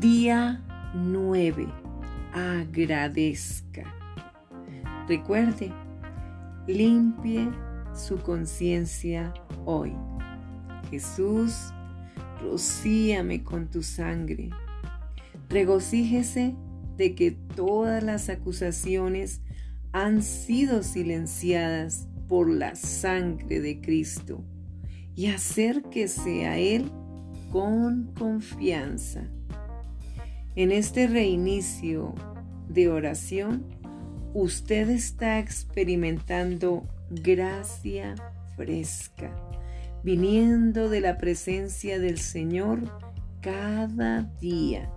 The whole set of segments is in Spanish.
Día 9. Agradezca. Recuerde, limpie su conciencia hoy. Jesús, rocíame con tu sangre. Regocíjese de que todas las acusaciones han sido silenciadas por la sangre de Cristo y acérquese a Él con confianza. En este reinicio de oración, usted está experimentando gracia fresca, viniendo de la presencia del Señor cada día.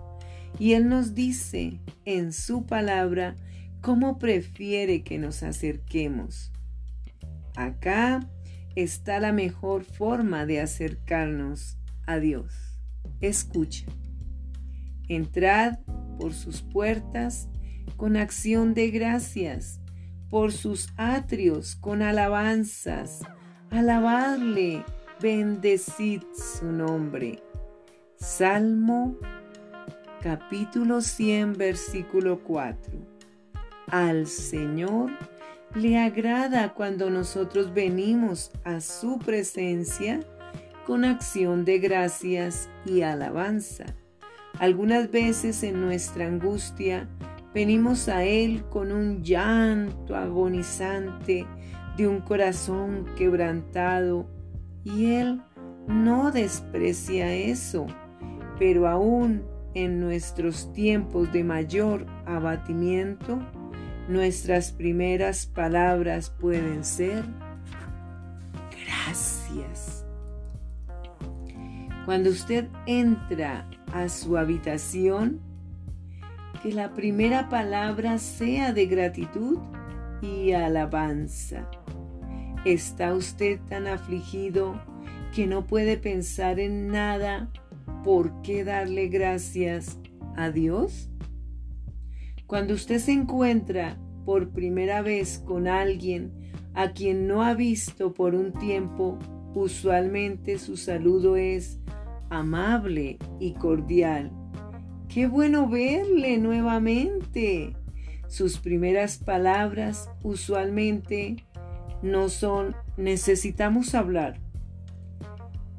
Y Él nos dice en su palabra cómo prefiere que nos acerquemos. Acá está la mejor forma de acercarnos a Dios. Escucha. Entrad por sus puertas con acción de gracias, por sus atrios con alabanzas. Alabadle, bendecid su nombre. Salmo capítulo 100, versículo 4. Al Señor le agrada cuando nosotros venimos a su presencia con acción de gracias y alabanza. Algunas veces en nuestra angustia venimos a Él con un llanto agonizante de un corazón quebrantado y Él no desprecia eso, pero aún en nuestros tiempos de mayor abatimiento, nuestras primeras palabras pueden ser gracias. Cuando usted entra a su habitación, que la primera palabra sea de gratitud y alabanza. ¿Está usted tan afligido que no puede pensar en nada por qué darle gracias a Dios? Cuando usted se encuentra por primera vez con alguien a quien no ha visto por un tiempo, usualmente su saludo es amable y cordial. Qué bueno verle nuevamente. Sus primeras palabras usualmente no son necesitamos hablar.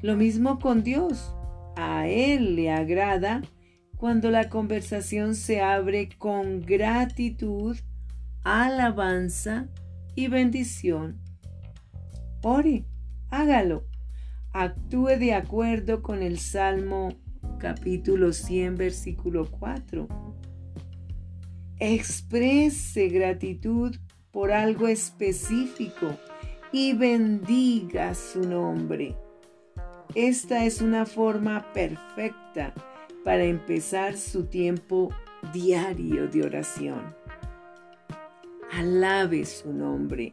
Lo mismo con Dios. A Él le agrada cuando la conversación se abre con gratitud, alabanza y bendición. Ore, hágalo actúe de acuerdo con el Salmo capítulo 100, versículo 4. Exprese gratitud por algo específico y bendiga su nombre. Esta es una forma perfecta para empezar su tiempo diario de oración. Alabe su nombre.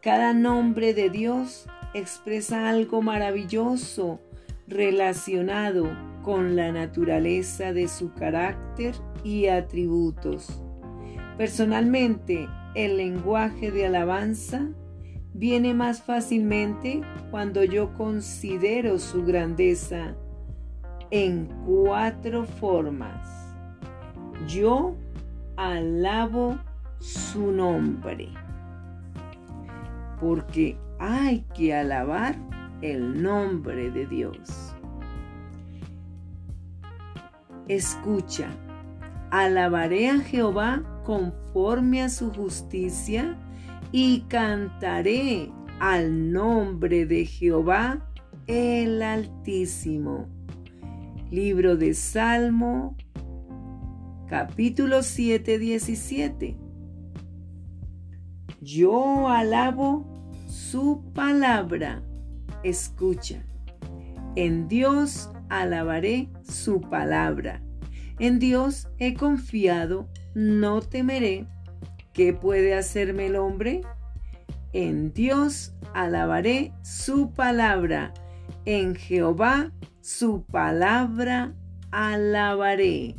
Cada nombre de Dios expresa algo maravilloso relacionado con la naturaleza de su carácter y atributos. Personalmente, el lenguaje de alabanza viene más fácilmente cuando yo considero su grandeza en cuatro formas. Yo alabo su nombre porque hay que alabar el nombre de Dios. Escucha, alabaré a Jehová conforme a su justicia y cantaré al nombre de Jehová el Altísimo. Libro de Salmo, capítulo 7, 17. Yo alabo su palabra. Escucha. En Dios alabaré su palabra. En Dios he confiado, no temeré. ¿Qué puede hacerme el hombre? En Dios alabaré su palabra. En Jehová su palabra alabaré.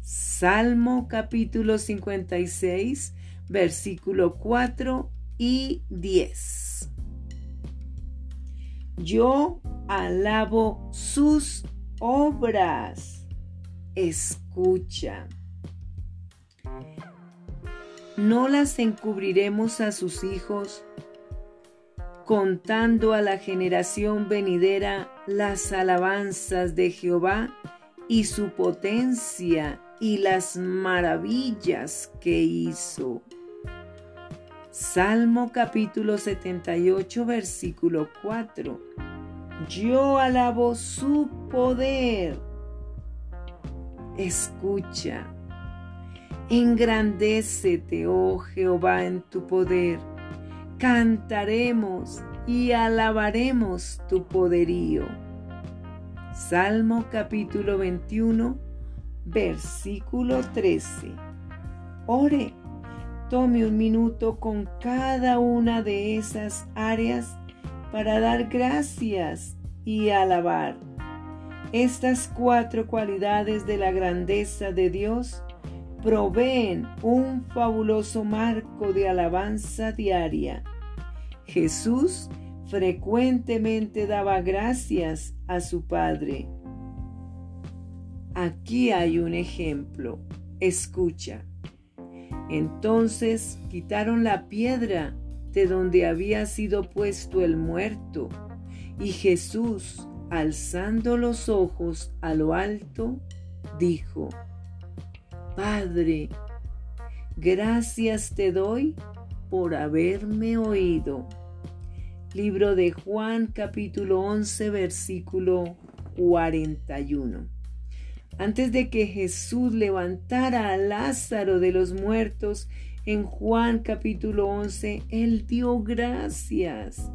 Salmo capítulo 56, versículo 4 y 10. Yo alabo sus obras. escucha. No las encubriremos a sus hijos, contando a la generación venidera las alabanzas de Jehová y su potencia y las maravillas que hizo. Salmo capítulo 78 versículo 4. Yo alabo su poder. Escucha. Engrandécete, oh Jehová, en tu poder. Cantaremos y alabaremos tu poderío. Salmo capítulo 21, versículo 13. Ore, tome un minuto con cada una de esas áreas para dar gracias y alabar. Estas cuatro cualidades de la grandeza de Dios proveen un fabuloso marco de alabanza diaria. Jesús frecuentemente daba gracias a su Padre. Aquí hay un ejemplo. Escucha. Entonces quitaron la piedra de donde había sido puesto el muerto, y Jesús, alzando los ojos a lo alto, dijo, Padre, gracias te doy por haberme oído. Libro de Juan capítulo 11 versículo 41. Antes de que Jesús levantara a Lázaro de los muertos, en Juan capítulo 11, Él dio gracias.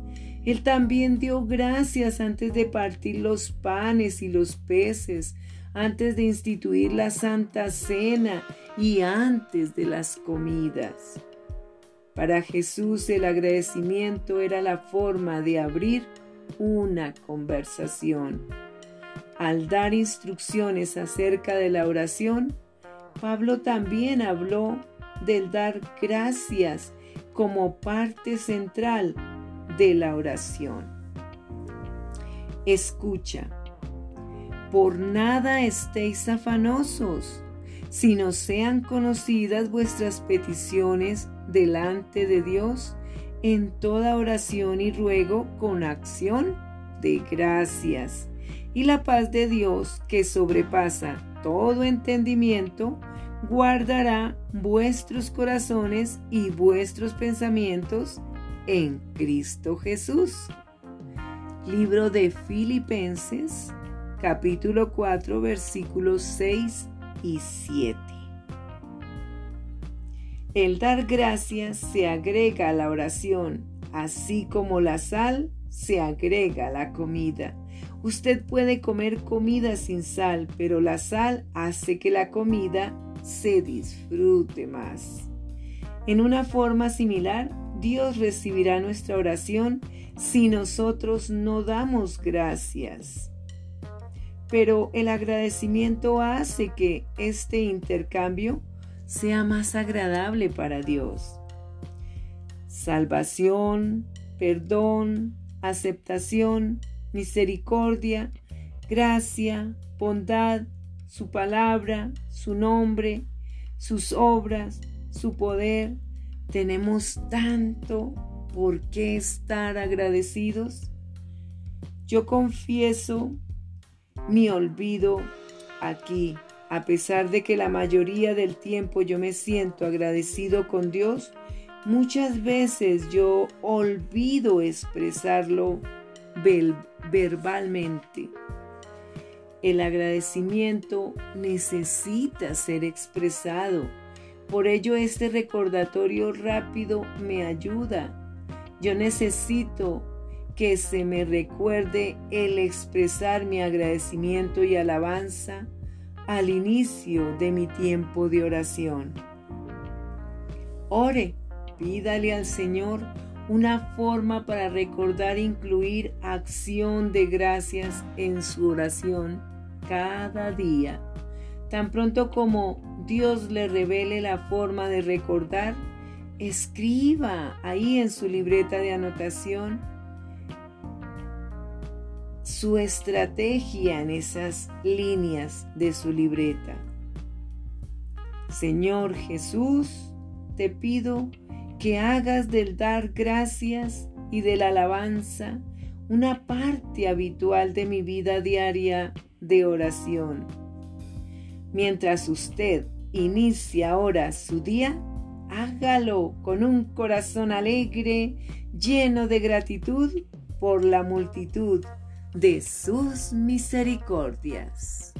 Él también dio gracias antes de partir los panes y los peces antes de instituir la Santa Cena y antes de las comidas. Para Jesús el agradecimiento era la forma de abrir una conversación. Al dar instrucciones acerca de la oración, Pablo también habló del dar gracias como parte central de la oración. Escucha, por nada estéis afanosos, sino sean conocidas vuestras peticiones delante de Dios en toda oración y ruego con acción de gracias. Y la paz de Dios, que sobrepasa todo entendimiento, guardará vuestros corazones y vuestros pensamientos en Cristo Jesús. Libro de Filipenses capítulo 4 versículos 6 y 7. El dar gracias se agrega a la oración, así como la sal se agrega a la comida. Usted puede comer comida sin sal, pero la sal hace que la comida se disfrute más. En una forma similar, Dios recibirá nuestra oración si nosotros no damos gracias pero el agradecimiento hace que este intercambio sea más agradable para Dios. Salvación, perdón, aceptación, misericordia, gracia, bondad, su palabra, su nombre, sus obras, su poder. Tenemos tanto por qué estar agradecidos. Yo confieso mi olvido aquí. A pesar de que la mayoría del tiempo yo me siento agradecido con Dios, muchas veces yo olvido expresarlo verbalmente. El agradecimiento necesita ser expresado. Por ello este recordatorio rápido me ayuda. Yo necesito que se me recuerde el expresar mi agradecimiento y alabanza al inicio de mi tiempo de oración. Ore, pídale al Señor una forma para recordar incluir acción de gracias en su oración cada día. Tan pronto como Dios le revele la forma de recordar, escriba ahí en su libreta de anotación su estrategia en esas líneas de su libreta. Señor Jesús, te pido que hagas del dar gracias y de la alabanza una parte habitual de mi vida diaria de oración. Mientras usted inicia ahora su día, hágalo con un corazón alegre, lleno de gratitud por la multitud de sus misericordias.